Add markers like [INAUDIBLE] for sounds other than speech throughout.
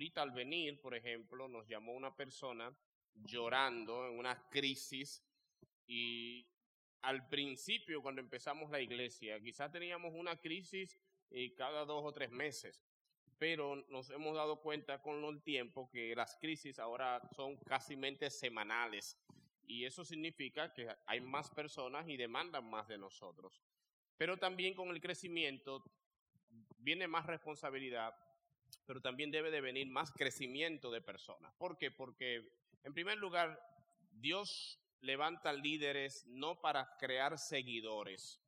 ahorita al venir, por ejemplo, nos llamó una persona llorando en una crisis y al principio, cuando empezamos la iglesia, quizás teníamos una crisis eh, cada dos o tres meses, pero nos hemos dado cuenta con el tiempo que las crisis ahora son casi semanales y eso significa que hay más personas y demandan más de nosotros. Pero también con el crecimiento viene más responsabilidad, pero también debe de venir más crecimiento de personas. ¿Por qué? Porque en primer lugar, Dios levanta líderes no para crear seguidores.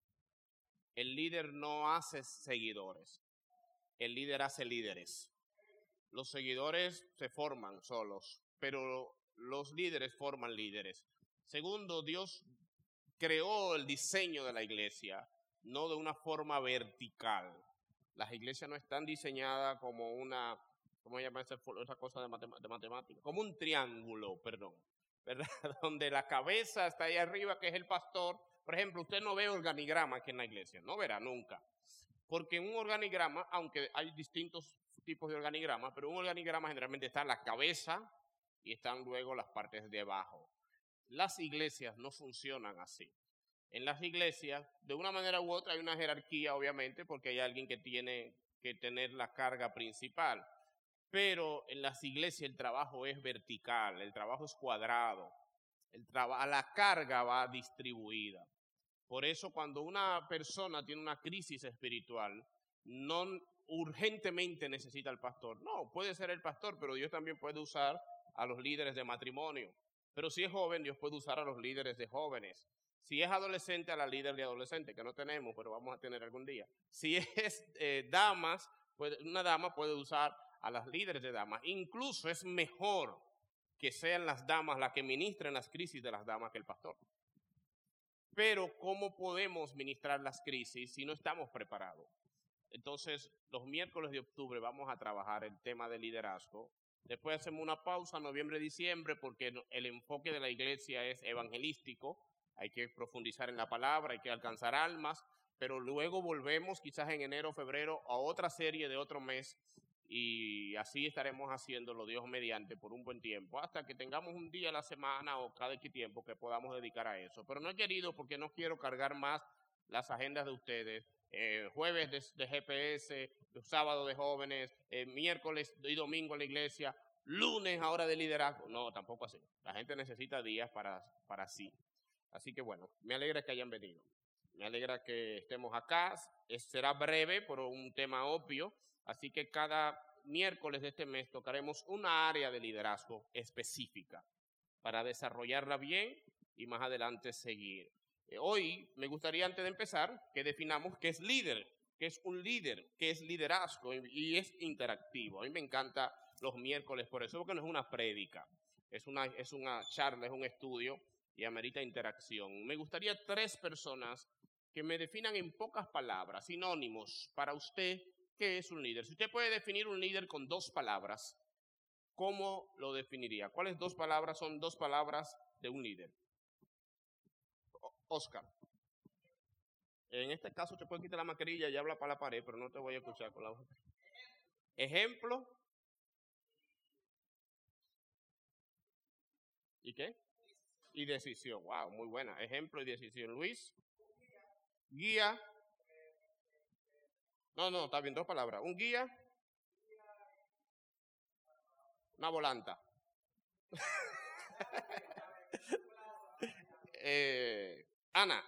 El líder no hace seguidores. El líder hace líderes. Los seguidores se forman solos, pero los líderes forman líderes. Segundo, Dios creó el diseño de la iglesia, no de una forma vertical. Las iglesias no están diseñadas como una, ¿cómo se llama esa, cosa de, de matemática? Como un triángulo, perdón, [LAUGHS] ¿verdad? Donde la cabeza está ahí arriba, que es el pastor. Por ejemplo, usted no ve organigrama aquí en la iglesia, no verá nunca. Porque un organigrama, aunque hay distintos tipos de organigrama, pero un organigrama generalmente está en la cabeza y están luego las partes de abajo. Las iglesias no funcionan así. En las iglesias, de una manera u otra, hay una jerarquía, obviamente, porque hay alguien que tiene que tener la carga principal. Pero en las iglesias el trabajo es vertical, el trabajo es cuadrado, la carga va distribuida. Por eso cuando una persona tiene una crisis espiritual, no urgentemente necesita al pastor. No, puede ser el pastor, pero Dios también puede usar a los líderes de matrimonio. Pero si es joven, Dios puede usar a los líderes de jóvenes. Si es adolescente, a la líder de adolescente, que no tenemos, pero vamos a tener algún día. Si es eh, damas, una dama puede usar a las líderes de damas. Incluso es mejor que sean las damas las que ministren las crisis de las damas que el pastor. Pero ¿cómo podemos ministrar las crisis si no estamos preparados? Entonces, los miércoles de octubre vamos a trabajar el tema de liderazgo Después hacemos una pausa, noviembre, diciembre, porque el enfoque de la iglesia es evangelístico. Hay que profundizar en la palabra, hay que alcanzar almas, pero luego volvemos quizás en enero, febrero a otra serie de otro mes y así estaremos haciéndolo Dios mediante por un buen tiempo, hasta que tengamos un día a la semana o cada X tiempo que podamos dedicar a eso. Pero no he querido porque no quiero cargar más las agendas de ustedes. Eh, jueves de, GPS, sábado de jóvenes, eh, miércoles y domingo en la iglesia, lunes ahora de liderazgo. No, tampoco así. La gente necesita días para, para sí. Así que bueno, me alegra que hayan venido. Me alegra que estemos acá. será breve por un tema obvio. Así que cada miércoles de este mes tocaremos una área de liderazgo específica para desarrollarla bien y más adelante seguir. Eh, hoy me gustaría, antes de empezar, que definamos qué es líder, qué es un líder, qué es liderazgo y es interactivo. A mí me encanta los miércoles por eso, porque no es una prédica, es una, es una charla, es un estudio y amerita interacción. Me gustaría tres personas que me definan en pocas palabras, sinónimos, para usted, qué es un líder. Si usted puede definir un líder con dos palabras, ¿cómo lo definiría? ¿Cuáles dos palabras son dos palabras de un líder? Oscar. En este caso te puedes quitar la mascarilla y habla para la pared, pero no te voy a escuchar con la voz. Ejemplo. ¿Y qué? Y decisión. Wow, muy buena. Ejemplo y decisión. Luis. Guía. No, no, está bien, dos palabras. Un guía. Una volanta. [LAUGHS] eh, Ana.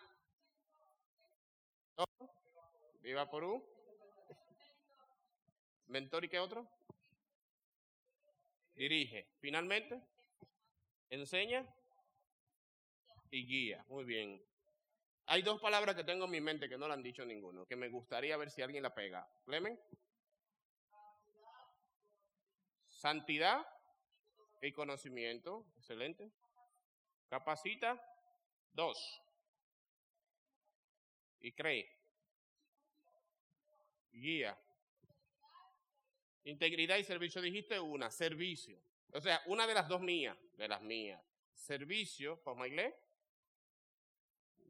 Viva Porú. Mentor y qué otro? Dirige. Finalmente, enseña y guía. Muy bien. Hay dos palabras que tengo en mi mente que no la han dicho ninguno, que me gustaría ver si alguien la pega. Clemen. Santidad y conocimiento. Excelente. Capacita. Dos y cree. Guía. Integridad y servicio, dijiste una, servicio. O sea, una de las dos mías, de las mías. Servicio, ¿pues Maile?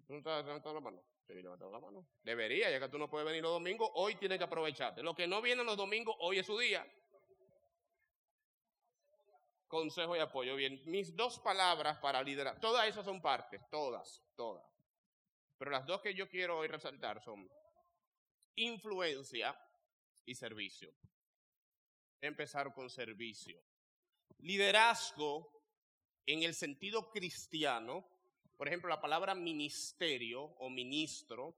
¿Tú no estás levantando la mano? la mano. Debería, ya que tú no puedes venir los domingos, hoy tienes que aprovecharte. Los que no vienen los domingos, hoy es su día. consejo y apoyo. Bien, mis dos palabras para liderar, todas esas son partes, todas, todas. Pero las dos que yo quiero hoy resaltar son influencia y servicio. Empezar con servicio. Liderazgo en el sentido cristiano, por ejemplo, la palabra ministerio o ministro,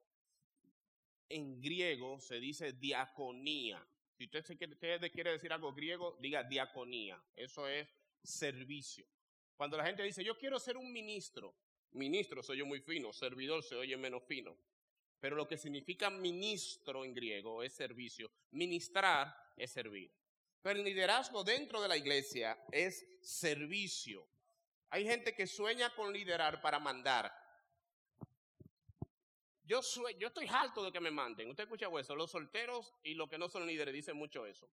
en griego se dice diaconía. Si usted, quiere decir algo griego, diga diaconía. Eso es servicio. Cuando la gente dice, yo quiero ser un ministro, ministro se oye muy fino, servidor se oye menos fino. Pero lo que significa ministro en griego es servicio. Ministrar es servir. Pero el liderazgo dentro de la iglesia es servicio. Hay gente que sueña con liderar para mandar. Yo, yo estoy harto de que me manden. Usted escucha eso. Los solteros y los que no son líderes dicen mucho eso.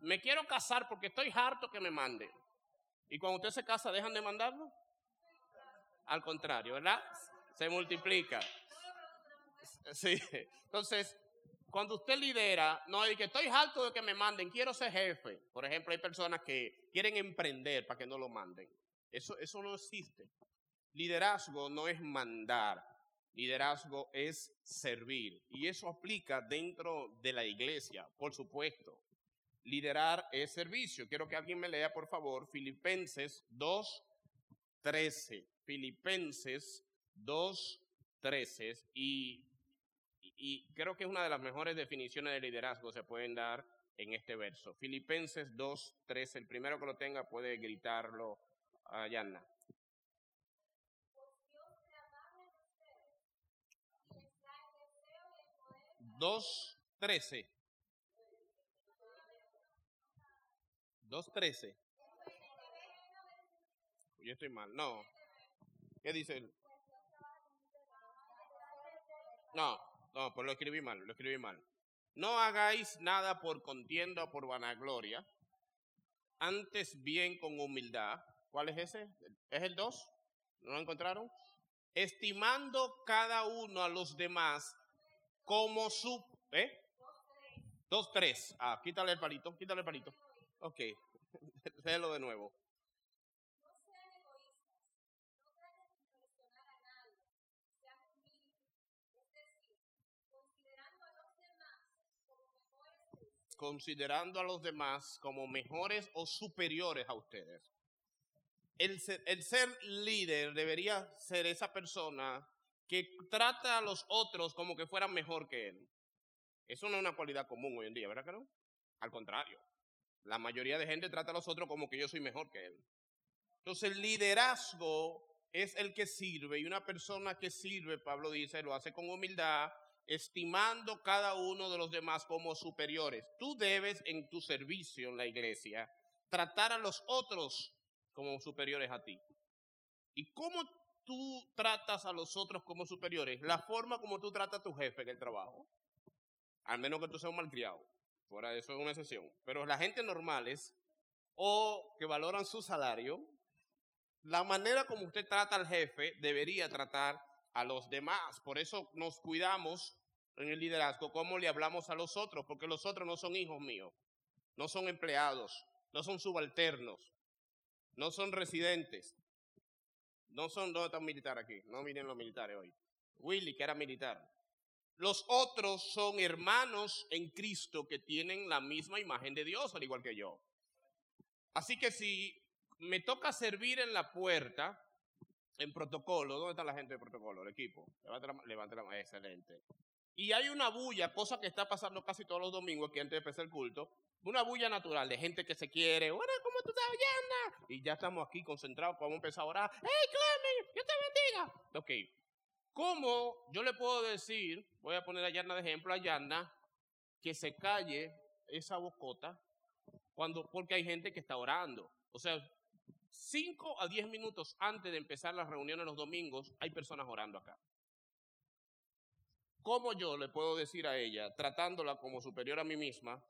Me quiero casar porque estoy harto que me manden. Y cuando usted se casa, ¿dejan de mandarlo? Al contrario, ¿verdad? Se multiplica. Sí. Entonces, cuando usted lidera, no hay que estoy harto de que me manden, quiero ser jefe. Por ejemplo, hay personas que quieren emprender para que no lo manden. Eso, eso no existe. Liderazgo no es mandar, liderazgo es servir. Y eso aplica dentro de la iglesia, por supuesto. Liderar es servicio. Quiero que alguien me lea, por favor, Filipenses 2.13. Filipenses 2.13. Y, y creo que es una de las mejores definiciones de liderazgo que se pueden dar en este verso. Filipenses 2.13. El primero que lo tenga puede gritarlo a Yanna. Dos trece. Dos trece. Yo estoy mal. No. ¿Qué dice él? No, no, pues lo escribí mal, lo escribí mal. No hagáis nada por contienda o por vanagloria, antes bien con humildad, ¿Cuál es ese? ¿Es el 2? ¿No lo encontraron? Estimando cada uno a los demás como su... ¿Eh? 2, 3. Ah, quítale el palito, quítale el palito. Ok, [LAUGHS] léelo de nuevo. considerando a los demás como mejores o superiores a ustedes el ser, líder debería ser esa persona que trata a los otros como que fueran mejor que él. Eso no es una cualidad común hoy en día, ¿verdad que no? Al contrario, la mayoría de gente trata a los otros como que yo soy mejor que él. Entonces el liderazgo es el que sirve y una persona que sirve, Pablo dice, lo hace con humildad, estimando cada uno de los demás como superiores. Tú debes en tu servicio en la iglesia tratar a los otros como superiores a ti. ¿Y cómo tú tratas a los otros como superiores? La forma como tú tratas a tu jefe en el trabajo. Al menos que tú seas un malcriado. Fuera de eso es una excepción. Pero la gente normales o que valoran su salario, la manera como usted trata al jefe debería tratar a los demás. Por eso nos cuidamos en el liderazgo, cómo le hablamos a los otros, porque los otros no son hijos míos, no son empleados, no son subalternos, no son residentes. No son, ¿dónde están militares aquí? No miren los militares hoy. Willy, que era militar. Los otros son hermanos en Cristo que tienen la misma imagen de Dios, al igual que yo. Así que si me toca servir en la puerta, en protocolo, ¿dónde está la gente de protocolo? El equipo. Levante la, la excelente. Y hay una bulla, cosa que está pasando casi todos los domingos aquí antes de empezar el culto, una bulla natural de gente que se quiere, hola, ¿cómo tú estás, Yana? Y ya estamos aquí concentrados, podemos empezar a orar, ¡Hey, Clemen, Dios te bendiga! Ok, ¿cómo yo le puedo decir, voy a poner a Yana de ejemplo, a Yana, que se calle esa bocota, cuando, porque hay gente que está orando? O sea, 5 a 10 minutos antes de empezar las reuniones los domingos, hay personas orando acá. ¿Cómo yo le puedo decir a ella, tratándola como superior a mí misma,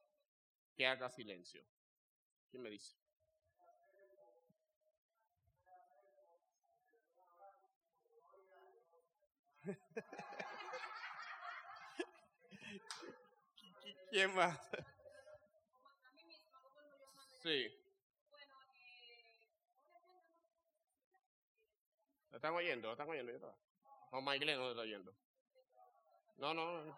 que haga silencio? ¿Quién me dice? ¿Quién más? Sí. ¿La están oyendo? ¿La están oyendo? No, Mike no está oyendo. No, no, no.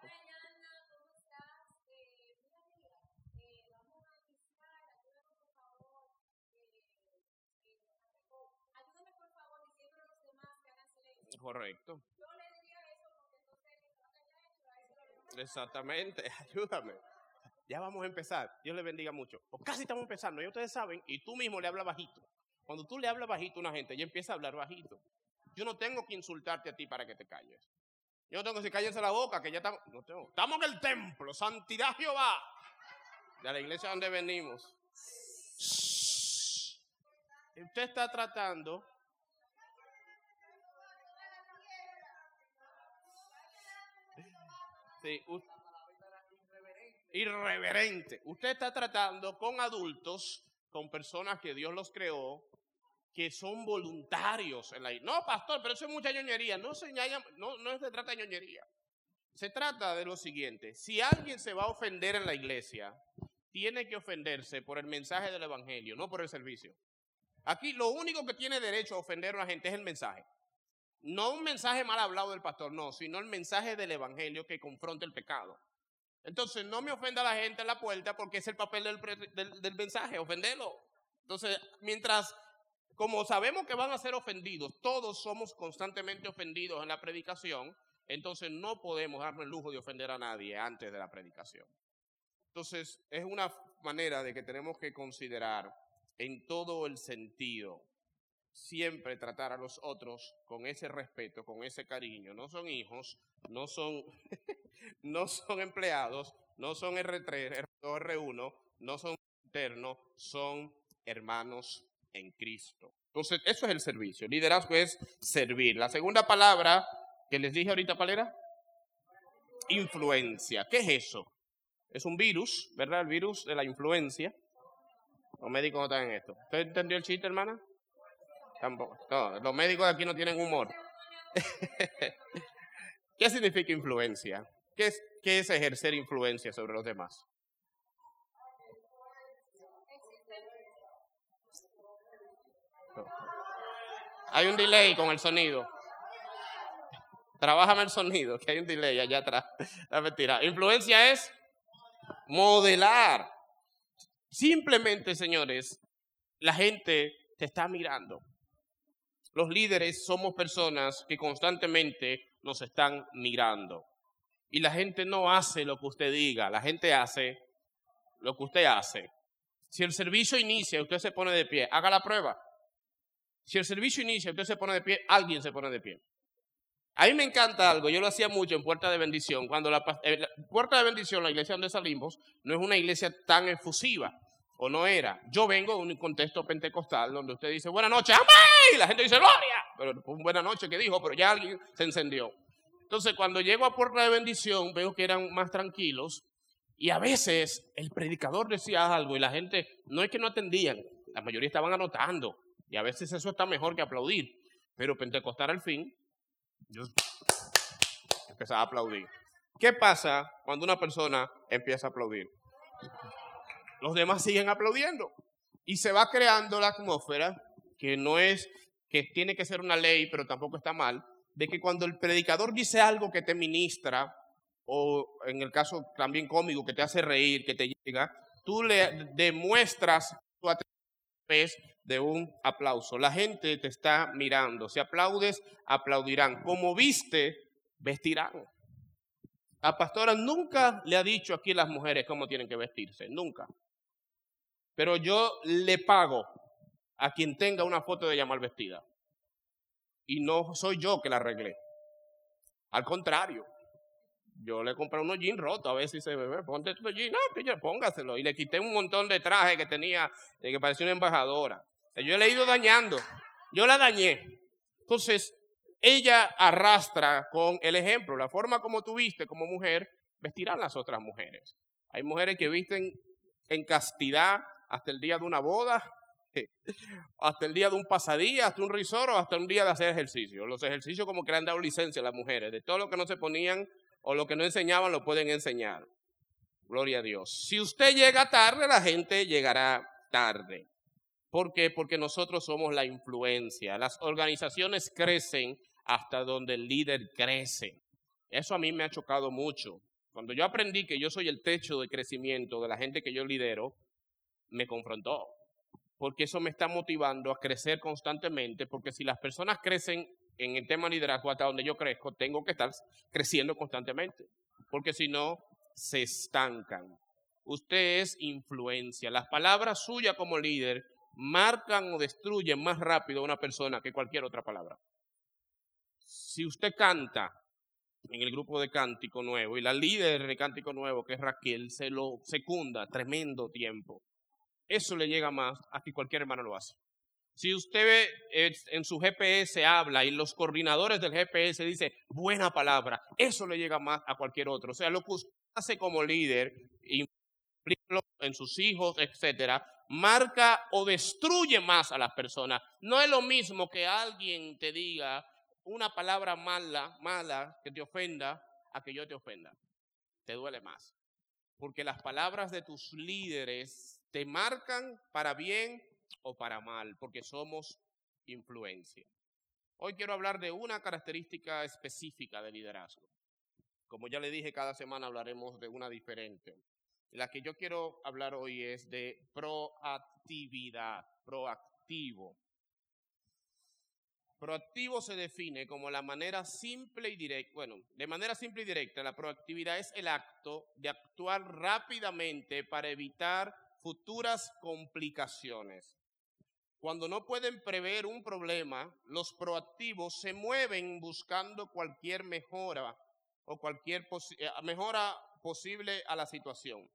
Correcto. Exactamente, [LAUGHS] ayúdame. Ya vamos a empezar. Dios le bendiga mucho. O casi estamos empezando, ya ustedes saben, y tú mismo le hablas bajito. Cuando tú le hablas bajito a una gente, ella empieza a hablar bajito. Yo no tengo que insultarte a ti para que te calles. Yo tengo que decir, cállense la boca, que ya estamos. Estamos en el templo, santidad Jehová. De la iglesia donde venimos. Usted está tratando irreverente. Usted está tratando con adultos, con personas que Dios los creó, que son voluntarios en la No, pastor, pero eso es mucha ñoñería. No se, no, no se trata de ñoñería. Se trata de lo siguiente. Si alguien se va a ofender en la iglesia, tiene que ofenderse por el mensaje del evangelio, no por el servicio. Aquí lo único que tiene derecho a ofender a una gente es el mensaje. No un mensaje mal hablado del pastor, no, sino el mensaje del evangelio que confronta el pecado. Entonces, no me ofenda a la gente en la puerta porque es el papel del, del, mensaje, ofenderlo. Entonces, mientras, como sabemos que van a ser ofendidos, todos somos constantemente ofendidos en la predicación, entonces no podemos darnos el lujo de ofender a nadie antes de la predicación. Entonces, es una manera de que tenemos que considerar en todo el sentido siempre tratar a los otros con ese respeto, con ese cariño. No son hijos, no son, [LAUGHS] no son empleados, no son R3, R2, R1, no son internos, son hermanos en Cristo. Entonces, eso es el servicio. Liderazgo es servir. La segunda palabra que les dije ahorita, ¿cuál era? Influencia. ¿Qué es eso? Es un virus, ¿verdad? El virus de la influencia. Los médicos no están en esto. ¿Usted entendió el chiste, hermana? Tampoco. No, los médicos de aquí no tienen humor. [LAUGHS] ¿Qué significa influencia? ¿Qué es, ¿Qué es ejercer influencia sobre los demás? Hay un delay con el sonido. Trabájame el sonido, que hay un delay allá atrás. [LAUGHS] La mentira. Influencia es modelar. Simplemente, señores, la gente te está mirando. Los líderes somos personas que constantemente nos están mirando. Y la gente no hace lo que usted diga, la gente hace lo que usted hace. Si el servicio inicia y usted se pone de pie, haga la prueba. Si el servicio inicia usted se pone de pie, alguien se pone de pie. A mí me encanta algo, yo lo hacía mucho en Puerta de Bendición. Cuando la, eh, Puerta de Bendición, la iglesia donde salimos, no es una iglesia tan efusiva o no era. Yo vengo de un contexto pentecostal donde usted dice, buenas noches, amén, la gente dice, gloria, pero fue una buena noche que dijo, pero ya alguien se encendió. Entonces, cuando llego a Puerta de Bendición, veo que eran más tranquilos y a veces el predicador decía algo y la gente, no es que no atendían, la mayoría estaban anotando y a veces eso está mejor que aplaudir, pero pentecostal al fin, yo empezaba a aplaudir. ¿Qué pasa cuando una persona empieza a aplaudir? los demás siguen aplaudiendo. Y se va creando la atmósfera, que no es, que tiene que ser una ley, pero tampoco está mal, de que cuando el predicador dice algo que te ministra, o en el caso también cómico, que te hace reír, que te llega, tú le demuestras tu atención de un aplauso. La gente te está mirando. Si aplaudes, aplaudirán. Como viste, vestirán. La pastora nunca le ha dicho aquí a las mujeres cómo tienen que vestirse, nunca. Pero yo le pago a quien tenga una foto de ella mal vestida. Y no soy yo que la arreglé. Al contrario, yo le compré unos jeans rotos, a ver si se ve, ponte estos jeans, no, pues póngaselo. Y le quité un montón de trajes que tenía, de que parecía una embajadora. Yo le he ido dañando, yo la dañé. Entonces, ella arrastra con el ejemplo, la forma como tú viste como mujer, vestirán las otras mujeres. Hay mujeres que visten en castidad, hasta el día de una boda, [LAUGHS] hasta el día de un pasadía, hasta un risoro, hasta un día de hacer ejercicio. Los ejercicios como que le han dado licencia a las mujeres, de todo lo que no se ponían o lo que no enseñaban lo pueden enseñar. Gloria a Dios. Si usted llega tarde, la gente llegará tarde. ¿Por qué? Porque nosotros somos la influencia. Las organizaciones crecen hasta donde el líder crece. Eso a mí me ha chocado mucho. Cuando yo aprendí que yo soy el techo de crecimiento de la gente que yo lidero, me confrontó. Porque eso me está motivando a crecer constantemente, porque si las personas crecen en el tema liderazgo hasta donde yo crezco, tengo que estar creciendo constantemente. Porque si no, se estancan. Usted es influencia. Las palabras suyas como líder marcan o destruyen más rápido a una persona que cualquier otra palabra. Si usted canta en el grupo de Cántico Nuevo y la líder de Cántico Nuevo, que es Raquel, se lo secunda tremendo tiempo, eso le llega más a que cualquier hermano lo hace. Si usted ve en su GPS habla y los coordinadores del GPS dice buena palabra, eso le llega más a cualquier otro. O sea, lo que usted hace como líder, en sus hijos, etcétera, marca o destruye más a las personas. No es lo mismo que alguien te diga una palabra mala, mala, que te ofenda, a que yo te ofenda. Te duele más. Porque las palabras de tus líderes te marcan para bien o para mal, porque somos influencia. Hoy quiero hablar de una característica específica del liderazgo. Como ya le dije, cada semana hablaremos de una diferente. La que yo quiero hablar hoy es de proactividad, proactivo. Proactivo se define como la manera simple y directa, bueno, de manera simple y directa, la proactividad es el acto de actuar rápidamente para evitar futuras complicaciones. Cuando no pueden prever un problema, los proactivos se mueven buscando cualquier mejora o cualquier eh, mejora posible a la situación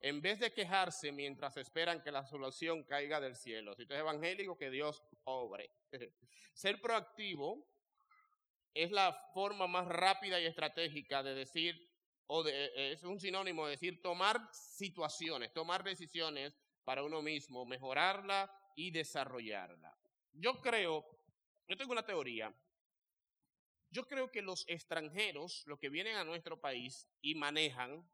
en vez de quejarse mientras esperan que la solución caiga del cielo. Si tú es evangélico, que Dios obre. [LAUGHS] Ser proactivo es la forma más rápida y estratégica de decir, o de, es un sinónimo de decir tomar situaciones, tomar decisiones para uno mismo, mejorarla y desarrollarla. Yo creo, yo tengo una teoría, yo creo que los extranjeros, los que vienen a nuestro país y manejan,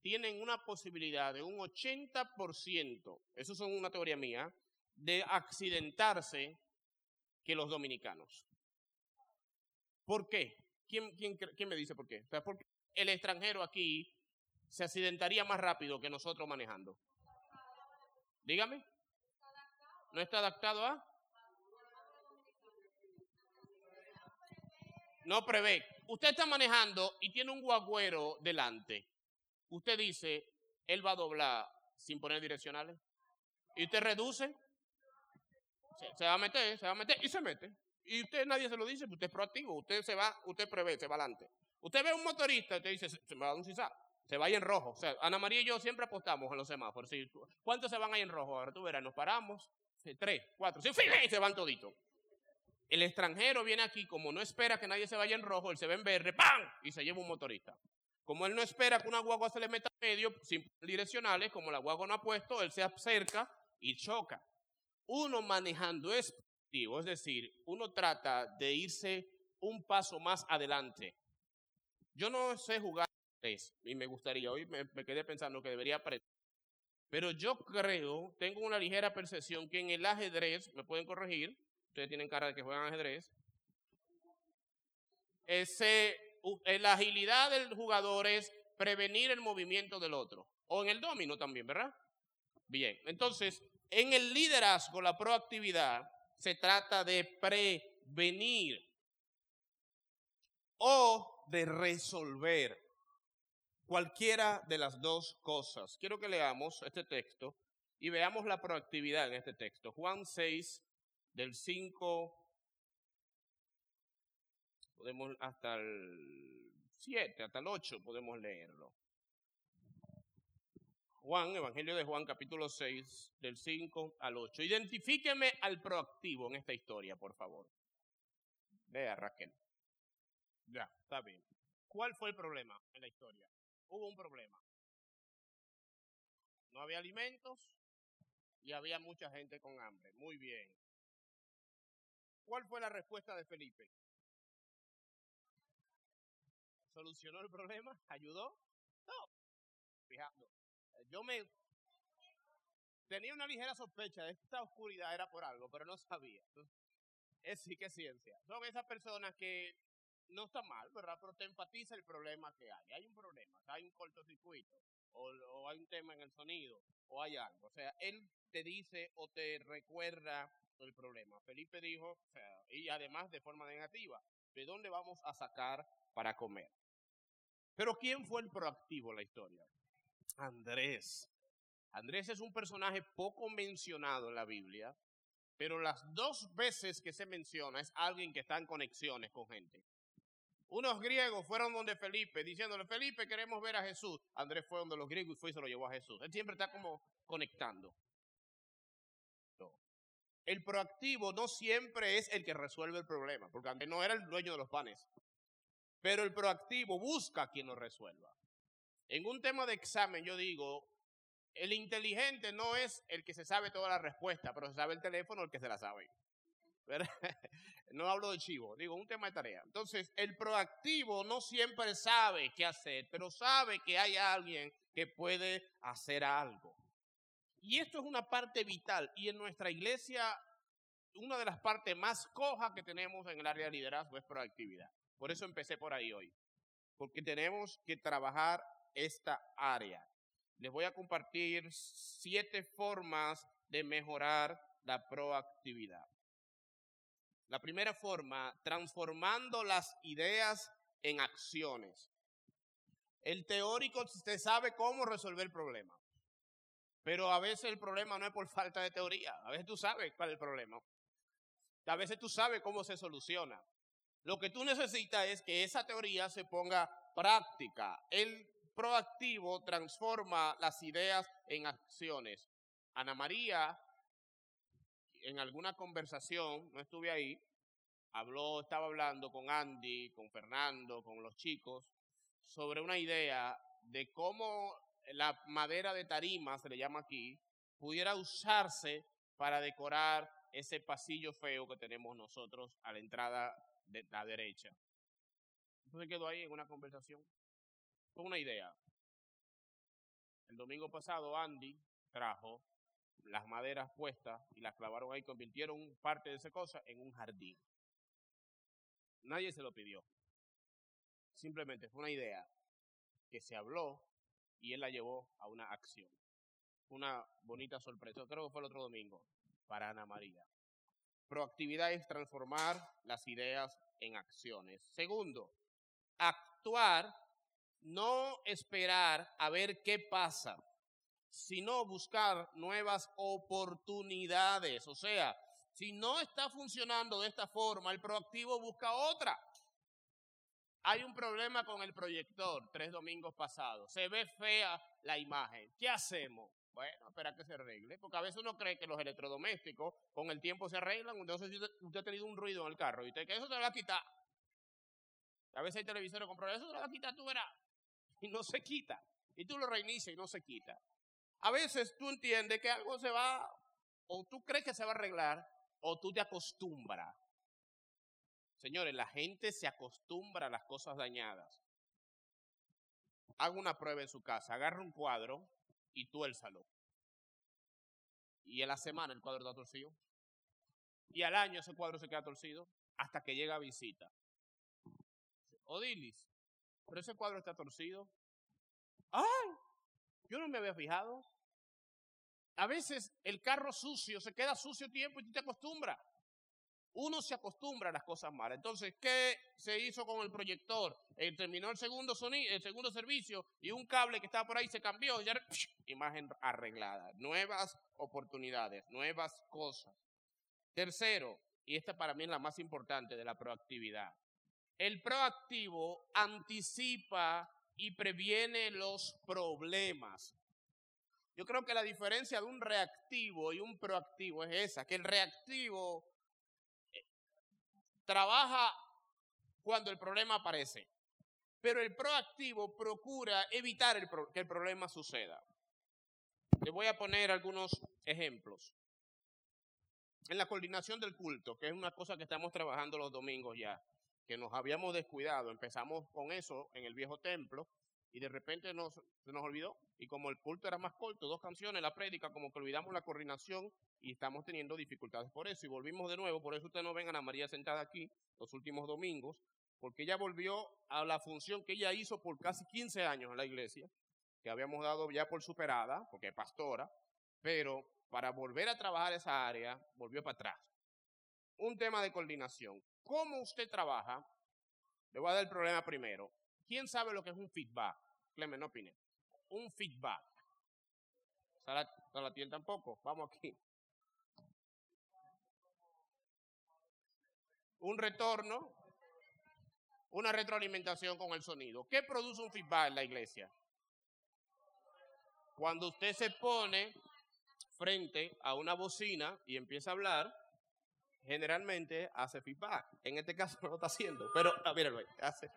tienen una posibilidad de un 80%, eso es una teoría mía, de accidentarse que los dominicanos. ¿Por qué? ¿Quién, me dice por qué? O sea, porque el extranjero aquí se accidentaría más rápido que nosotros manejando. Dígame. ¿No está adaptado a? No prevé. Usted está manejando y tiene un guagüero delante usted dice, él va a doblar sin poner direccionales. Y usted reduce, se, va a meter, se va a meter y se mete. Y usted nadie se lo dice, usted es proactivo, usted se va, usted prevé, se va adelante. Usted ve a un motorista, usted dice, se, va a un CISA, se va ahí en rojo. O sea, Ana María y yo siempre apostamos en los semáforos. ¿Cuántos se van ahí en rojo? Ahora tú verás, nos paramos, tres, cuatro, sí, se van toditos. El extranjero viene aquí, como no espera que nadie se vaya en rojo, él se ve en verde, ¡pam! Y se lleva un motorista. Como él no espera que una guagua se le meta en medio, sin direccionales, como la guagua no ha puesto, él se acerca y choca. Uno manejando es es decir, uno trata de irse un paso más adelante. Yo no sé jugar ajedrez y me gustaría, hoy me, me quedé pensando que debería aprender. Pero yo creo, tengo una ligera percepción que en el ajedrez, me pueden corregir, ustedes tienen cara de que juegan ajedrez, ese la agilidad del jugador es prevenir el movimiento del otro. O en el domino también, ¿verdad? Bien, entonces, en el liderazgo, la proactividad se trata de prevenir o de resolver cualquiera de las dos cosas. Quiero que leamos este texto y veamos la proactividad en este texto. Juan 6, del 5 podemos hasta el 7, hasta el 8 podemos leerlo. Juan, Evangelio de Juan, capítulo 6, del 5 al 8. Identifíqueme al proactivo en esta historia, por favor. Vea, Raquel. Ya, está bien. ¿Cuál fue el problema en la historia? Hubo un problema. No había alimentos y había mucha gente con hambre. Muy bien. ¿Cuál fue la respuesta de Felipe? ¿Solucionó el problema? ¿Ayudó? No. Fijando. Yo me, tenía una ligera sospecha de esta oscuridad era por algo, pero no sabía. Es sí que es ciencia. Son esas personas que no está mal, ¿verdad? Pero te enfatiza el problema que hay. Hay un problema, hay un cortocircuito, o, o hay un tema en el sonido, o hay algo. O sea, él te dice o te recuerda el problema. Felipe dijo, o sea, y además de forma negativa, ¿de dónde vamos a sacar para comer? Pero ¿quién fue el proactivo en la historia? Andrés. Andrés es un personaje poco mencionado en la Biblia, pero las dos veces que se menciona es alguien que está en conexiones con gente. Unos griegos fueron donde Felipe, diciéndole, Felipe, queremos ver a Jesús. Andrés fue donde los griegos y fue y se lo llevó a Jesús. Él siempre está como conectando. El proactivo no siempre es el que resuelve el problema, porque Andrés no era el dueño de los panes. Pero el proactivo busca a quien lo resuelva. En un tema de examen yo digo, el inteligente no es el que se sabe toda la respuesta, pero se sabe el teléfono el que se la sabe. [LAUGHS] No hablo de chivo, digo un tema de tarea. Entonces, el proactivo no siempre sabe qué hacer, pero sabe que hay alguien que puede hacer algo. Y esto es una parte vital. Y en nuestra iglesia, una de las partes más cojas que tenemos en el área de liderazgo es proactividad. Por eso empecé por ahí hoy. Porque tenemos que trabajar esta área. Les voy a compartir siete formas de mejorar la proactividad. La primera forma, transformando las ideas en acciones. El teórico se sabe cómo resolver el problema, pero a veces el problema no es por falta de teoría, a veces tú sabes cuál es el problema, a veces tú sabes cómo se soluciona. Lo que tú necesitas es que esa teoría se ponga práctica. El proactivo transforma las ideas en acciones. Ana María, en alguna conversación, no estuve ahí, habló, estaba hablando con Andy, con Fernando, con los chicos, sobre una idea de cómo la madera de tarima, se le llama aquí, pudiera usarse para decorar ese pasillo feo que tenemos nosotros a la entrada de la derecha. Entonces quedó ahí en una conversación. Fue una idea. El domingo pasado Andy trajo las maderas puestas y las clavaron ahí, convirtieron parte de esa cosa en un jardín. Nadie se lo pidió. Simplemente fue una idea que se habló y él la llevó a una acción. Una bonita sorpresa. Creo que fue el otro domingo para Ana María. Proactividad es transformar las ideas en acciones. Segundo, actuar, no esperar a ver qué pasa, sino buscar nuevas oportunidades. O sea, si no está funcionando de esta forma, el proactivo busca otra. Hay un problema con el proyector tres domingos pasados. Se ve fea la imagen. ¿Qué hacemos? Bueno, espera que se arregle, porque a veces uno cree que los electrodomésticos con el tiempo se arreglan. Entonces, usted ha tenido un ruido en el carro y usted que eso te lo va a quitar. A veces hay televisores con problemas, eso te lo va a quitar, tú verás. Y no se quita. Y tú lo reinicias y no se quita. A veces tú entiendes que algo se va, o tú crees que se va a arreglar, o tú te acostumbras. Señores, la gente se acostumbra a las cosas dañadas. Haga una prueba en su casa, agarra un cuadro y tuélzalo. Y en la semana el cuadro está torcido. Y al año ese cuadro se queda torcido hasta que llega visita. Odilis, pero ese cuadro está torcido. ¡Ay! Yo no me había fijado. A veces el carro sucio se queda sucio tiempo y tú te acostumbras. Uno se acostumbra a las cosas malas. Entonces, ¿qué se hizo con el proyector? Eh, terminó el segundo sonido, el segundo servicio y un cable que estaba por ahí se cambió. Imagen arreglada. Nuevas oportunidades, nuevas cosas. Tercero, y esta para mí es la más importante de la proactividad. El proactivo anticipa y previene los problemas. Yo creo que la diferencia de un reactivo y un proactivo es esa, que el reactivo eh, trabaja cuando el problema aparece, pero el proactivo procura evitar que el problema suceda. Les voy a poner algunos ejemplos. En la coordinación del culto, que es una cosa que estamos trabajando los domingos ya, que nos habíamos descuidado, empezamos con eso en el viejo templo y de repente nos, se nos olvidó. Y como el culto era más corto, dos canciones, la prédica, como que olvidamos la coordinación y estamos teniendo dificultades por eso. Y volvimos de nuevo, por eso ustedes no ven a María sentada aquí los últimos domingos, porque ella volvió a la función que ella hizo por casi 15 años en la iglesia, que habíamos dado ya por superada, porque es pastora, pero para volver a trabajar esa área, volvió para atrás. Un tema de coordinación. ¿Cómo usted trabaja? Le voy a dar el problema primero. ¿Quién sabe lo que es un feedback? Clemen, no opine. Un feedback. Salatiel tampoco. Vamos aquí. Un retorno, una retroalimentación con el sonido. ¿Qué produce un feedback en la iglesia? Cuando usted se pone frente a una bocina y empieza a hablar, generalmente hace feedback. En este caso [LAUGHS] no lo está haciendo, pero ah, míralo hace,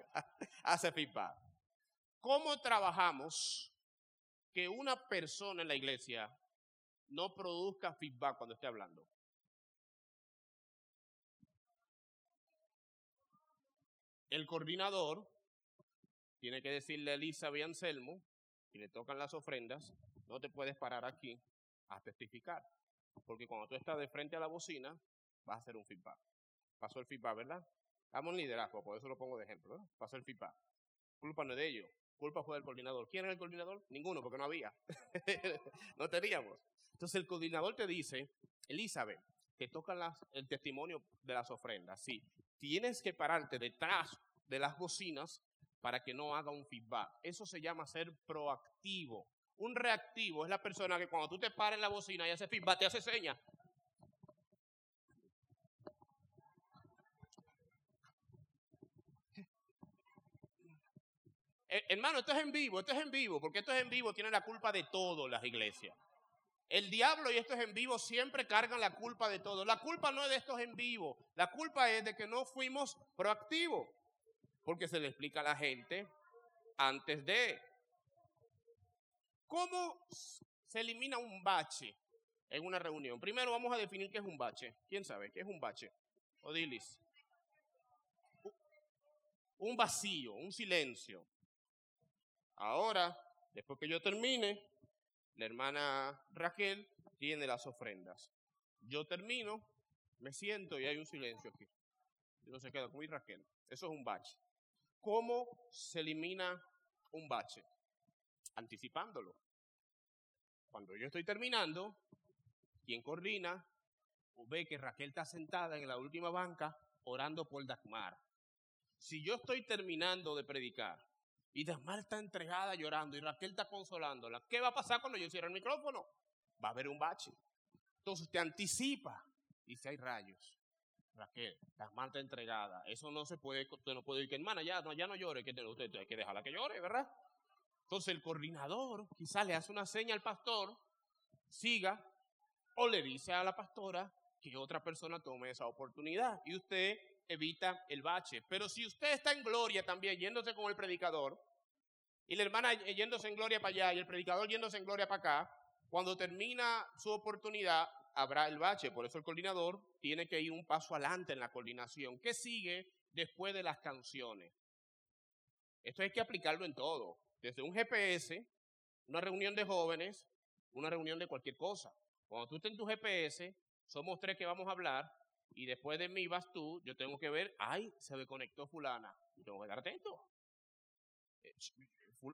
hace feedback. ¿Cómo trabajamos que una persona en la iglesia no produzca feedback cuando esté hablando? El coordinador tiene que decirle a Elisa y Anselmo, y le tocan las ofrendas, no te puedes parar aquí a testificar. Porque cuando tú estás de frente a la bocina, va a hacer un feedback. Pasó el feedback, ¿verdad? En liderazgo, por eso lo pongo de ejemplo. Pasó el feedback. Culpa no es de ellos, culpa fue del coordinador. ¿Quién es el coordinador? Ninguno, porque no había. [LAUGHS] no teníamos. Entonces el coordinador te dice, Elizabeth, te toca el testimonio de las ofrendas. Sí, tienes que pararte detrás de las bocinas para que no haga un feedback. Eso se llama ser proactivo. Un reactivo es la persona que cuando tú te paras en la bocina y hace feedback, te hace señas. Eh, hermano, esto es en vivo, esto es en vivo, porque esto es en vivo, tiene la culpa de todo las iglesias. El diablo y esto es en vivo siempre cargan la culpa de todo. La culpa no es de estos en vivo, la culpa es de que no fuimos proactivos, porque se le explica a la gente antes de. ¿Cómo se elimina un bache en una reunión? Primero vamos a definir qué es un bache. ¿Quién sabe qué es un bache? Odilis. Un vacío, un silencio. Ahora, después que yo termine, la hermana Raquel tiene las ofrendas. Yo termino, me siento y hay un silencio aquí. Y no se queda como Raquel. Eso es un bache. ¿Cómo se elimina un bache? Anticipándolo. Cuando yo estoy terminando, quien coordina ve que Raquel está sentada en la última banca orando por Dagmar. Si yo estoy terminando de predicar y Dagmar está entregada llorando y Raquel está consolándola. ¿Qué va a pasar cuando yo cierre el micrófono? Va a haber un bache. Entonces te anticipa. Y si hay rayos. Raquel, Dagmar está entregada. Eso no se puede, usted no puede decir que hermana, ya no, ya no llore, que usted hay que dejarla que llore, ¿verdad? Entonces el coordinador quizás le hace una seña al pastor, siga, o le dice a la pastora que otra persona tome esa oportunidad. Y usted evita el bache. Pero si usted está en gloria también, yéndose con el predicador, y la hermana yéndose en gloria para allá y el predicador yéndose en gloria para acá, cuando termina su oportunidad, habrá el bache. Por eso el coordinador tiene que ir un paso adelante en la coordinación. ¿Qué sigue después de las canciones? Esto hay que aplicarlo en todo. Desde un GPS, una reunión de jóvenes, una reunión de cualquier cosa. Cuando tú estés en tu GPS, somos tres que vamos a hablar, y después de mí vas tú, yo tengo que ver, ay, se me conectó fulana. Yo tengo que estar atento. Eh,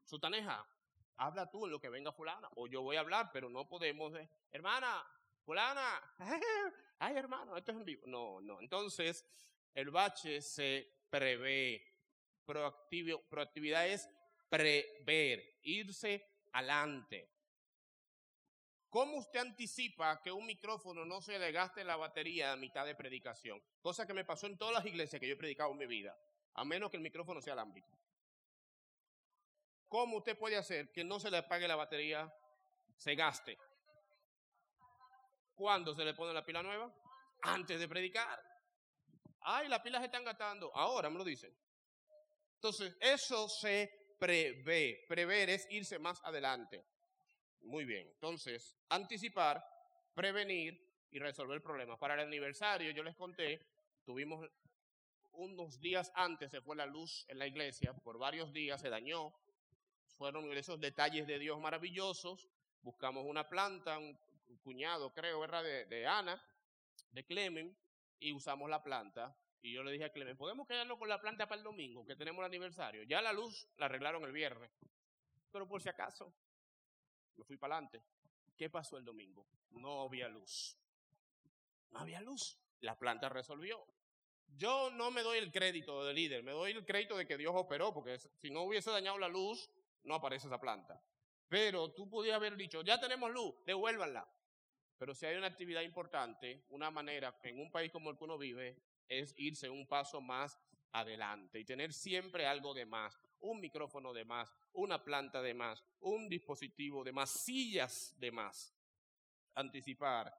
Sutaneja, habla tú en lo que venga fulana. O yo voy a hablar, pero no podemos. Hermana, fulana, [LAUGHS] ay hermano, esto es en vivo. No, no. Entonces, el bache se prevé. Proactivo, proactividad es prever, irse adelante. ¿Cómo usted anticipa que un micrófono no se le gaste la batería a mitad de predicación? Cosa que me pasó en todas las iglesias que yo he predicado en mi vida, a menos que el micrófono sea alámbrico. ¿Cómo usted puede hacer que no se le apague la batería, se gaste? ¿Cuándo se le pone la pila nueva? Antes de predicar. Ay, las pilas se están gastando. Ahora me lo dicen. Entonces, eso se prevé. Prever es irse más adelante. Muy bien. Entonces, anticipar, prevenir y resolver problemas. Para el aniversario, yo les conté, tuvimos unos días antes, se fue la luz en la iglesia, por varios días se dañó, fueron esos detalles de Dios maravillosos. Buscamos una planta, un cuñado, creo, ¿verdad? De, de Ana, de Clemen, y usamos la planta. Y yo le dije a Clemen, ¿podemos quedarnos con la planta para el domingo, que tenemos el aniversario? Ya la luz la arreglaron el viernes. Pero por si acaso, me fui para adelante. ¿Qué pasó el domingo? No había luz. No había luz. La planta resolvió. Yo no me doy el crédito de líder, me doy el crédito de que Dios operó, porque si no hubiese dañado la luz, no aparece esa planta. Pero tú podías haber dicho, ya tenemos luz, devuélvanla. Pero si hay una actividad importante, una manera en un país como el que uno vive es irse un paso más adelante y tener siempre algo de más, un micrófono de más, una planta de más, un dispositivo de más, sillas de más. Anticipar,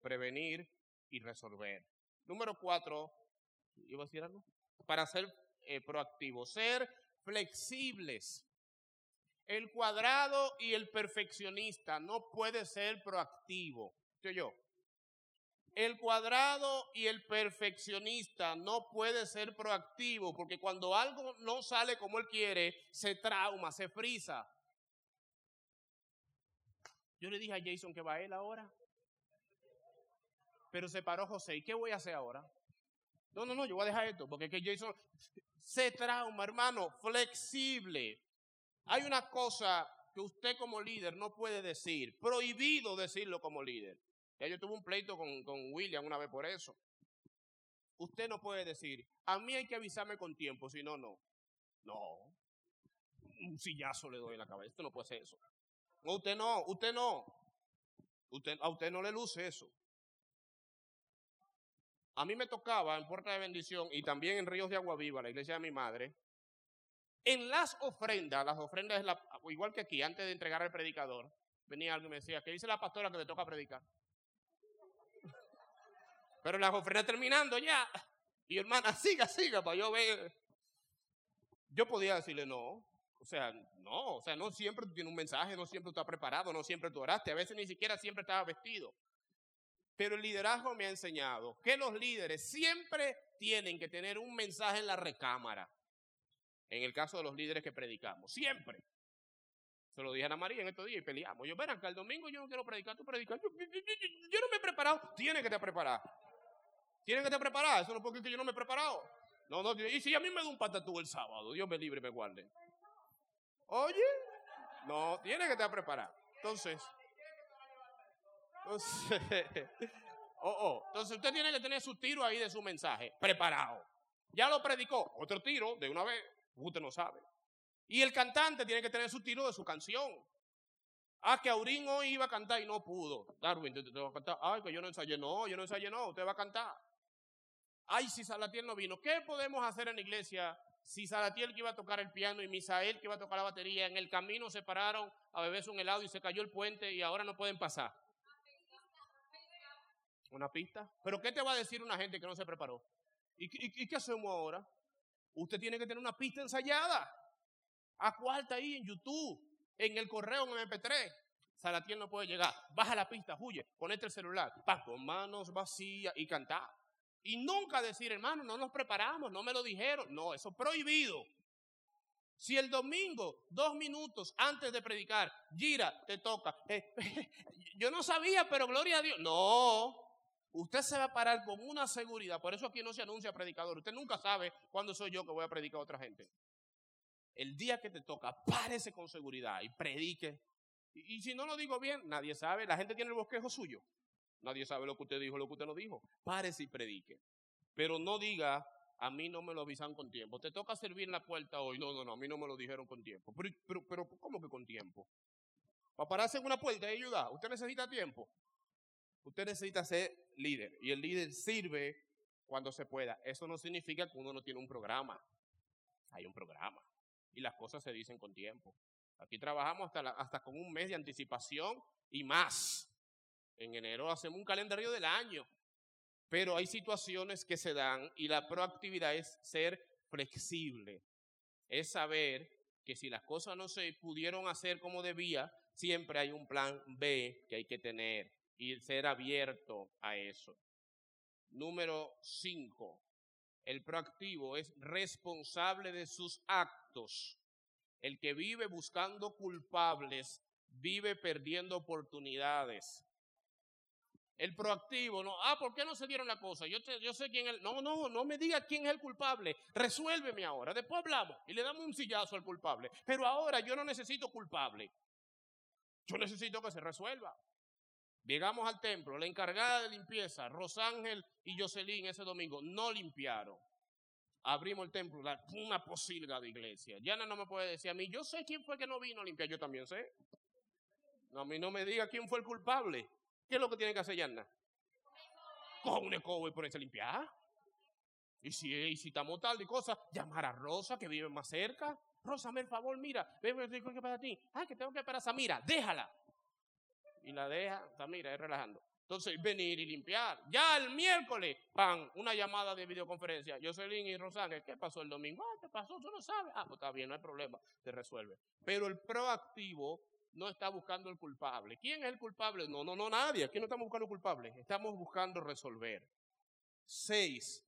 prevenir y resolver. Número cuatro, ¿iba a decir algo? Para ser eh, proactivo, ser flexibles. El cuadrado y el perfeccionista no puede ser proactivo. yo? El cuadrado y el perfeccionista no puede ser proactivo porque cuando algo no sale como él quiere, se trauma, se frisa. Yo le dije a Jason que va él ahora. Pero se paró José. ¿Y qué voy a hacer ahora? No, no, no, yo voy a dejar esto porque es que Jason se trauma, hermano, flexible. Hay una cosa que usted como líder no puede decir, prohibido decirlo como líder. Ya yo tuve un pleito con, con William una vez por eso. Usted no puede decir, a mí hay que avisarme con tiempo, si no, no. No. Un sillazo le doy en la cabeza. Usted no puede hacer eso. No, usted no, usted no. Usted, a usted no le luce eso. A mí me tocaba en Puerta de Bendición y también en Ríos de Agua Viva, la iglesia de mi madre, en las ofrendas, las ofrendas, igual que aquí, antes de entregar al predicador, venía alguien y me decía, ¿qué dice la pastora que le toca predicar? Pero las ofrendas terminando ya. Y hermana, [LAUGHS] siga, siga, para yo ver. Yo podía decirle no. O sea, no, o sea, no siempre tú tienes un mensaje, no siempre tú estás preparado, no siempre tú oraste, a veces ni siquiera siempre estaba vestido. Pero el liderazgo me ha enseñado que los líderes siempre tienen que tener un mensaje en la recámara. En el caso de los líderes que predicamos, siempre. Se lo dije a Ana María en estos días y peleamos. Yo, ven acá, el domingo yo no quiero predicar, tú predicas. Yo, no me he preparado. Tiene que te preparar. Tienen que estar preparados. Eso no puede que yo no me he preparado. No, no, y si a mí me da un patatú el sábado, Dios me libre y me guarde. Oye, no, tiene que estar preparado. Entonces, entonces, [LAUGHS] oh, oh, entonces usted tiene que tener su tiro ahí de su mensaje, preparado. Ya lo predicó, otro tiro de una vez, usted no sabe. Y el cantante tiene que tener su tiro de su canción. Ah, que Aurín hoy iba a cantar y no pudo. Darwin, te, te, va a cantar. Ay, que yo no ensayé. No, yo no ensayé, no. Usted va a cantar. Ay, si Salatiel no vino. ¿Qué podemos hacer en la iglesia si Salatiel que iba a tocar el piano y Misael que iba a tocar la batería en el camino se pararon a beberse un helado y se cayó el puente y ahora no pueden pasar? ¿Una pista? ¿Pero qué te va a decir una gente que no se preparó? ¿Y, qué hacemos ahora? Usted tiene que tener una pista ensayada. ¿A cuál está ahí en YouTube? En el correo en MP3. Salatiel no puede llegar. Baja la pista, huye, conecta el celular. Pa, con manos vacías y cantar. Y nunca decir, hermano, no nos preparamos, no me lo dijeron. No, eso es prohibido. Si el domingo, dos minutos antes de predicar, gira, te toca. Eh, [LAUGHS] yo no sabía, pero gloria a Dios. No, usted se va a parar con una seguridad. Por eso aquí no se anuncia predicador. Usted nunca sabe cuándo soy yo que voy a predicar a otra gente. El día que te toca, párese con seguridad y predique. Y, y si no lo digo bien, nadie sabe. La gente tiene el bosquejo suyo. Nadie sabe lo que usted dijo, lo que usted no dijo. Párese y predique. Pero no diga, a mí no me lo avisan con tiempo. Te toca servir en la puerta hoy. No, no, no, a mí no me lo dijeron con tiempo. Pero, pero, pero ¿cómo que con tiempo? Para pararse en una puerta y ayudar, usted necesita tiempo. Usted necesita ser líder. Y el líder sirve cuando se pueda. Eso no significa que uno no tiene un programa. Hay un programa. Y las cosas se dicen con tiempo. Aquí trabajamos hasta, hasta con un mes de anticipación y más. En enero hacemos un calendario del año. Pero hay situaciones que se dan y la proactividad es ser flexible. Es saber que si las cosas no se pudieron hacer como debía, siempre hay un plan B que hay que tener y ser abierto a eso. Número 5. El proactivo es responsable de sus actos. El que vive buscando culpables vive perdiendo oportunidades. El proactivo, no, ah, ¿por qué no se dieron la cosa? Yo, yo sé quién es, no, no, no me diga quién es el culpable, resuélveme ahora, después hablamos y le damos un sillazo al culpable, pero ahora yo no necesito culpable, yo necesito que se resuelva. Llegamos al templo, la encargada de limpieza, Rosángel y Jocelyn ese domingo, no limpiaron. Abrimos el templo, una posilga de iglesia. Yana no me puede decir a mí, yo sé quién fue que no vino a limpiar, yo también sé. No, a mí no me diga quién fue el culpable. ¿Qué es lo que tiene que hacer Yana? Coge un escobo y ponerse a limpiar. Y si, y si estamos tal y cosas, llamar a Rosa que vive más cerca. Rosa, me el favor, mira, ¿qué pasa ti? Ay, que tengo que esperar a Samira, déjala. Y la deja, Samira, es relajando. Entonces, venir y limpiar. Ya el miércoles, pan, una llamada de videoconferencia. Yo soy Lin y Rosángel, ¿qué pasó el domingo? Ah, ¿qué pasó? Tú no sabes. Ah, pues está bien, no hay problema, se resuelve. Pero el proactivo no está buscando el culpable. ¿Quién es el culpable? No, no, no, nadie. Aquí no estamos buscando culpable. Estamos buscando resolver. Seis,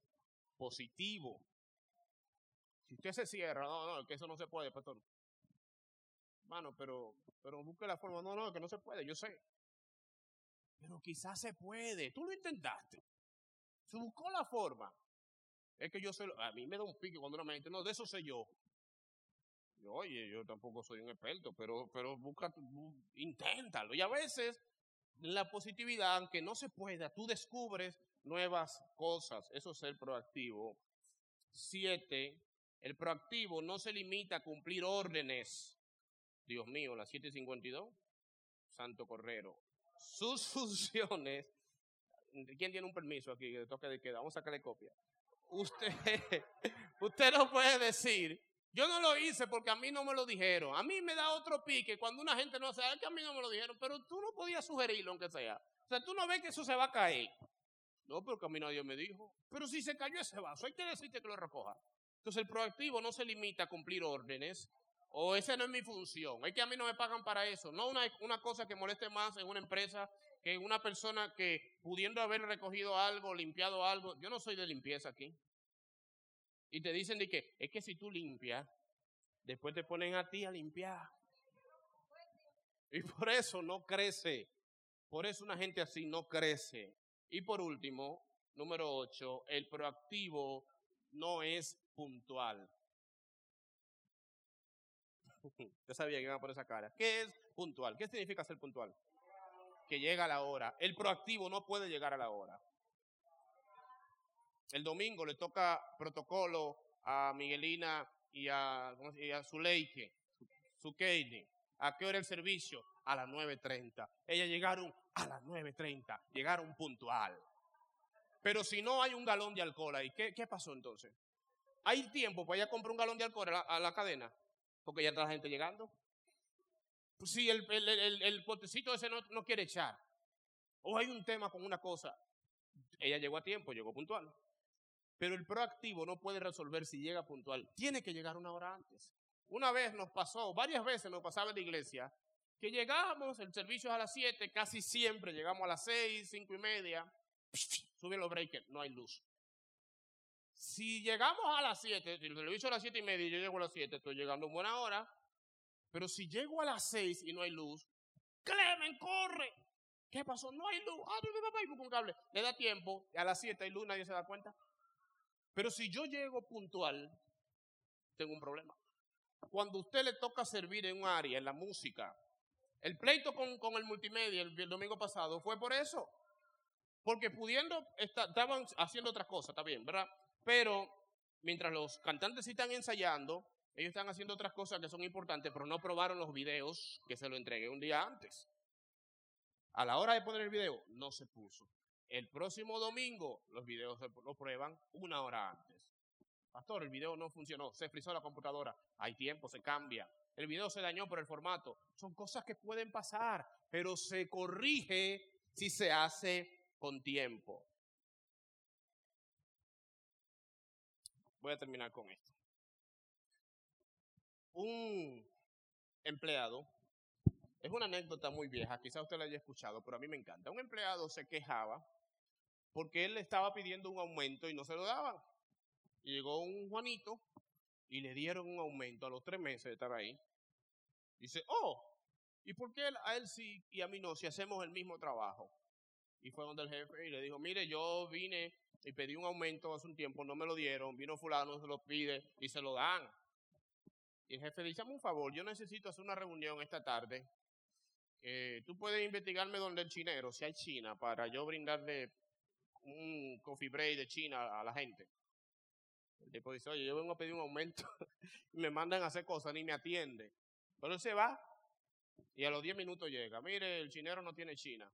positivo. Si usted se cierra, no, no, que eso no se puede, pastor. Mano, pero, pero busque la forma. No, no, que no se puede, yo sé. Pero quizás se puede. Tú lo intentaste. Se buscó la forma. Es que yo sé, a mí me da un pique cuando una me dice, no, de eso sé yo. Oye, yo tampoco soy un experto, pero, pero busca, inténtalo. Y a veces la positividad, aunque no se pueda, tú descubres nuevas cosas. Eso es el proactivo. Siete, el proactivo no se limita a cumplir órdenes. Dios mío, las 7.52, Santo Correro. Sus [LAUGHS] funciones, ¿quién tiene un permiso aquí toque de queda? Vamos a sacarle copia. Usted, [LAUGHS] usted no puede decir, yo no lo hice porque a mí no me lo dijeron. A mí me da otro pique cuando una gente no sabe que a mí no me lo dijeron, pero tú no podías sugerirlo aunque sea. O sea, tú no ves que eso se va a caer. No, porque a mí nadie me dijo. Pero si se cayó ese vaso, hay que decirte que lo recoja. Entonces el proactivo no se limita a cumplir órdenes, o esa no es mi función. Es que a mí no me pagan para eso. No una, una cosa que moleste más en una empresa que una persona que pudiendo haber recogido algo, limpiado algo. Yo no soy de limpieza aquí. Y te dicen de que es que si tú limpias, después te ponen a ti a limpiar. Y por eso no crece. Por eso una gente así no crece. Y por último, número ocho, el proactivo no es puntual. [LAUGHS] Yo sabía que iba a poner esa cara. ¿Qué es puntual? ¿Qué significa ser puntual? Que llega a la hora. El proactivo no puede llegar a la hora. El domingo le toca protocolo a Miguelina y a, y a Zuleike, Zukeini. ¿A qué hora el servicio? A las 9.30. Ellas llegaron a las 9.30. Llegaron puntual. Pero si no hay un galón de alcohol ahí, ¿qué, pasó entonces? ¿Hay tiempo para ella comprar un galón de alcohol a la, cadena? Porque ya está la gente llegando. Pues si el, el, el, potecito ese no, no quiere echar. O hay un tema con una cosa. Ella llegó a tiempo, llegó puntual. Pero el proactivo no puede resolver si llega puntual. Tiene que llegar una hora antes. Una vez nos pasó, varias veces nos pasaba en la iglesia, que llegamos, el servicio es a las 7, casi siempre llegamos a las 6, 5 y media, suben los breakers, no hay luz. Si llegamos a las 7, si el servicio es a las 7 y media y yo llego a las 7, estoy llegando en buena hora. Pero si llego a las 6 y no hay luz, Clemen, corre. ¿Qué pasó? No hay luz. Ah, papá un cable. Le da tiempo. A las 7 hay luz, nadie se da cuenta. Pero si yo llego puntual, tengo un problema. Cuando usted le toca servir en un área, en la música, el pleito con, el multimedia el, domingo pasado fue por eso. Porque pudiendo, estaban haciendo otras cosas, está bien, ¿verdad? Pero mientras los cantantes están ensayando, ellos están haciendo otras cosas que son importantes, pero no probaron los videos que se lo entregué un día antes. A la hora de poner el video, no se puso. El próximo domingo los videos lo prueban una hora antes. Pastor, el video no funcionó, se frizó la computadora, hay tiempo, se cambia. El video se dañó por el formato. Son cosas que pueden pasar, pero se corrige si se hace con tiempo. Voy a terminar con esto. Un empleado, es una anécdota muy vieja, quizá usted la haya escuchado, pero a mí me encanta. Un empleado se quejaba porque él le estaba pidiendo un aumento y no se lo daban. Llegó un Juanito y le dieron un aumento a los tres meses de estar ahí. Dice, oh, ¿y por qué a él sí y a mí no si hacemos el mismo trabajo? Y fue donde el jefe y le dijo, mire, yo vine y pedí un aumento hace un tiempo, no me lo dieron, vino fulano, se lo pide y se lo dan. Y el jefe dice, un favor, yo necesito hacer una reunión esta tarde. Eh, Tú puedes investigarme donde el chinero, si hay China, para yo brindarle un coffee break de China a la gente. El tipo dice, oye, yo vengo a pedir un aumento [LAUGHS] y me mandan a hacer cosas, ni me atiende. Pero él se va y a los 10 minutos llega. Mire, el chinero no tiene China.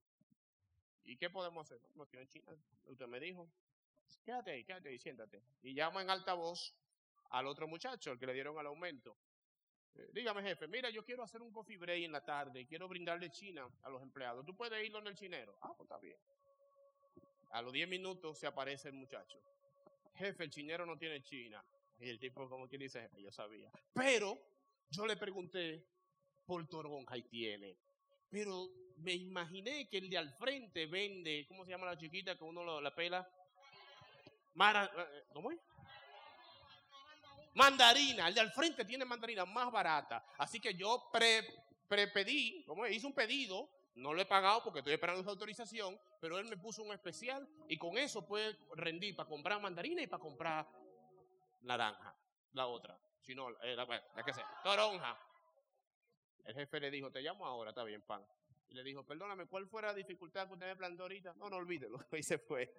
¿Y qué podemos hacer? No, tiene China. Usted me dijo. Quédate ahí, quédate ahí, siéntate. Y llama en altavoz al otro muchacho, el que le dieron el aumento. Eh, dígame, jefe, mira, yo quiero hacer un coffee break en la tarde, quiero brindarle China a los empleados. ¿Tú puedes ir donde el chinero? Ah, pues está bien. A los 10 minutos se aparece el muchacho. Jefe, el chinero no tiene China. Y el tipo, como quien dice, yo sabía. Pero yo le pregunté por toronja y tiene. Pero me imaginé que el de al frente vende, ¿cómo se llama la chiquita que uno la pela? Mara, eh, ¿Cómo es? Mandarina. El de al frente tiene mandarina más barata. Así que yo pre, pedí, ¿cómo es? Hice un pedido. No lo he pagado porque estoy esperando su autorización, pero él me puso un especial y con eso puede rendir para comprar mandarina y para comprar naranja, la otra. Si no, eh, la, la que sea, toronja. El jefe le dijo, te llamo ahora, está bien, pan. Y le dijo, perdóname, ¿cuál fue la dificultad que usted me planteó ahorita? No, no olvídelo. [LAUGHS] Y se fue.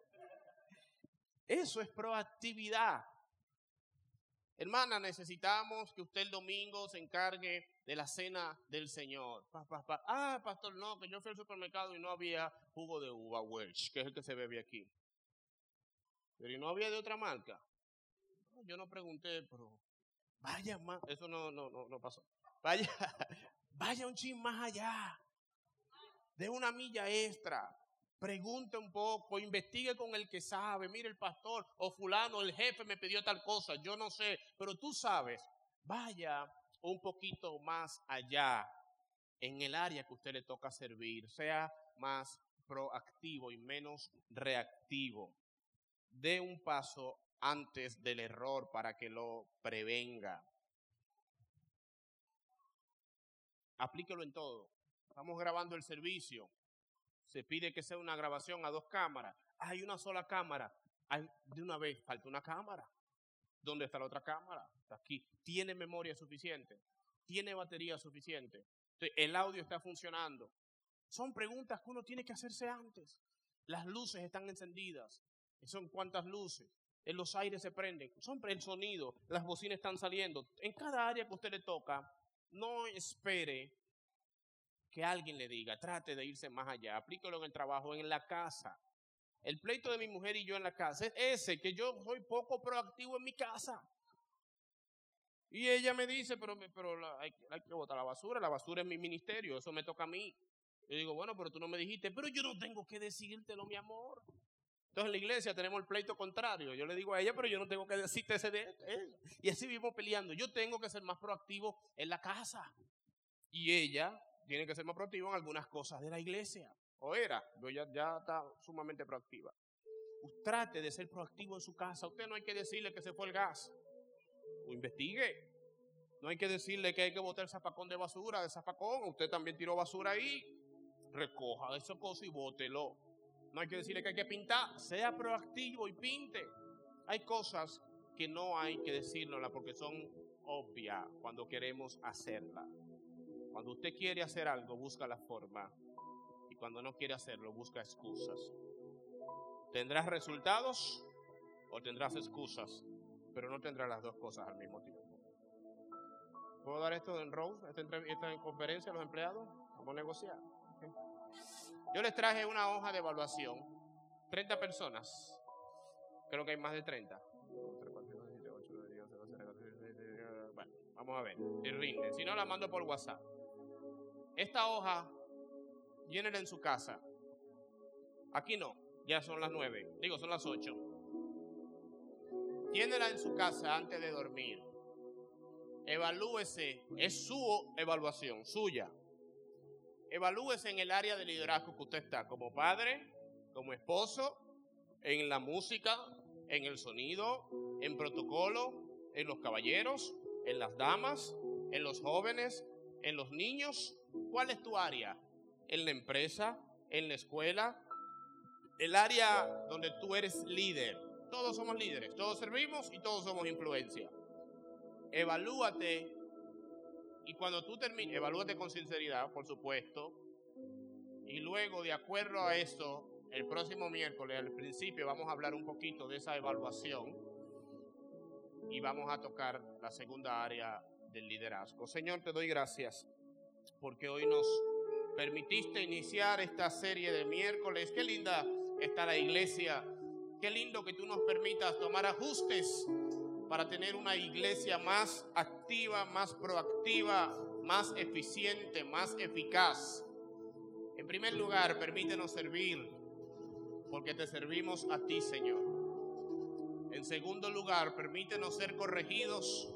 Eso es proactividad. Hermana, necesitamos que usted el domingo se encargue de la cena del Señor. Ah, pastor, no, que yo fui al supermercado y no había jugo de uva Welch, que es el que se bebe aquí. Pero no había de otra marca? yo no pregunté, pero vaya más. Eso no, no, no, no pasó. Vaya, [LAUGHS] vaya un chin más allá. De una milla extra. Pregunte un poco, investigue con el que sabe. Mire, el pastor o fulano, el jefe me pidió tal cosa. Yo no sé, pero tú sabes. Vaya un poquito más allá en el área que usted le toca servir. Sea más proactivo y menos reactivo. Dé un paso antes del error para que lo prevenga. Aplíquelo en todo. Estamos grabando el servicio. Se pide que sea una grabación a dos cámaras. Hay una sola cámara. de una vez, falta una cámara. ¿Dónde está la otra cámara? Aquí. ¿Tiene memoria suficiente? ¿Tiene batería suficiente? el audio está funcionando. Son preguntas que uno tiene que hacerse antes. Las luces están encendidas. Son cuántas luces. En los aires se prenden. Son el sonido. Las bocinas están saliendo. En cada área que usted le toca, no espere que alguien le diga, trate de irse más allá, aplíquelo en el trabajo, en la casa. El pleito de mi mujer y yo en la casa es ese, que yo soy poco proactivo en mi casa. Y ella me dice, pero, pero hay, que botar la basura, la basura es mi ministerio, eso me toca a mí. Yo digo, bueno, pero tú no me dijiste, pero yo no tengo que decírtelo, mi amor. Entonces en la iglesia tenemos el pleito contrario. Yo le digo a ella, pero yo no tengo que decirte ese de él. Y así vivimos peleando. Yo tengo que ser más proactivo en la casa. Y ella tiene que ser más proactiva en algunas cosas de la iglesia. O era, pero ya, ya está sumamente proactiva. Usted trate de ser proactivo en su casa. Usted no hay que decirle que se fue el gas. O investigue. No hay que decirle que hay que botar el zapacón de basura, de zapacón. Usted también tiró basura ahí. Recoja esa cosa y bótelo. No hay que decirle que hay que pintar. Sea proactivo y pinte. Hay cosas que no hay que decirnoslas porque son obvias cuando queremos hacerlas. Cuando usted quiere hacer algo, busca la forma. Y cuando no quiere hacerlo, busca excusas. Tendrás resultados o tendrás excusas, pero no tendrás las dos cosas al mismo tiempo. ¿Puedo dar esto en Rose, esta, esta conferencia a los empleados? Vamos a negociar. Yo les traje una hoja de evaluación. 30 personas. Creo que hay más de 30. Bueno, vamos a ver. Y rinde. Si no, la mando por WhatsApp. Esta hoja, llénela en su casa. Aquí no, ya son las nueve, digo, son las ocho. Llénela en su casa antes de dormir. Evalúese, es su evaluación, suya. Evalúese en el área de liderazgo que usted está, como padre, como esposo, en la música, en el sonido, en protocolo, en los caballeros, en las damas, en los jóvenes, en los niños. ¿Cuál es tu área? En la empresa, en la escuela, el área donde tú eres líder. Todos somos líderes, todos servimos y todos somos influencia. Evalúate y cuando tú termines, evalúate con sinceridad, por supuesto. Y luego, de acuerdo a esto, el próximo miércoles, al principio, vamos a hablar un poquito de esa evaluación y vamos a tocar la segunda área del liderazgo. Señor, te doy gracias porque hoy nos permitiste iniciar esta serie de miércoles. Qué linda está la iglesia. Qué lindo que tú nos permitas tomar ajustes para tener una iglesia más activa, más proactiva, más eficiente, más eficaz. En primer lugar, permítenos servir, porque te servimos a ti, Señor. En segundo lugar, permítenos ser corregidos,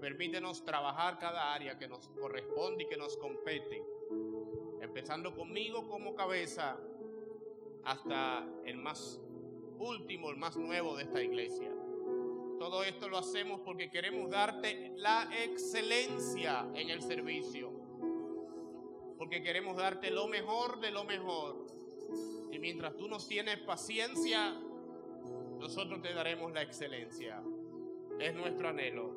permítenos trabajar cada área que nos corresponde y que nos compete, empezando conmigo como cabeza hasta el más último, el más nuevo de esta iglesia. Todo esto lo hacemos porque queremos darte la excelencia en el servicio. Porque queremos darte lo mejor de lo mejor. Y mientras tú nos tienes paciencia, nosotros te daremos la excelencia. Es nuestro anhelo.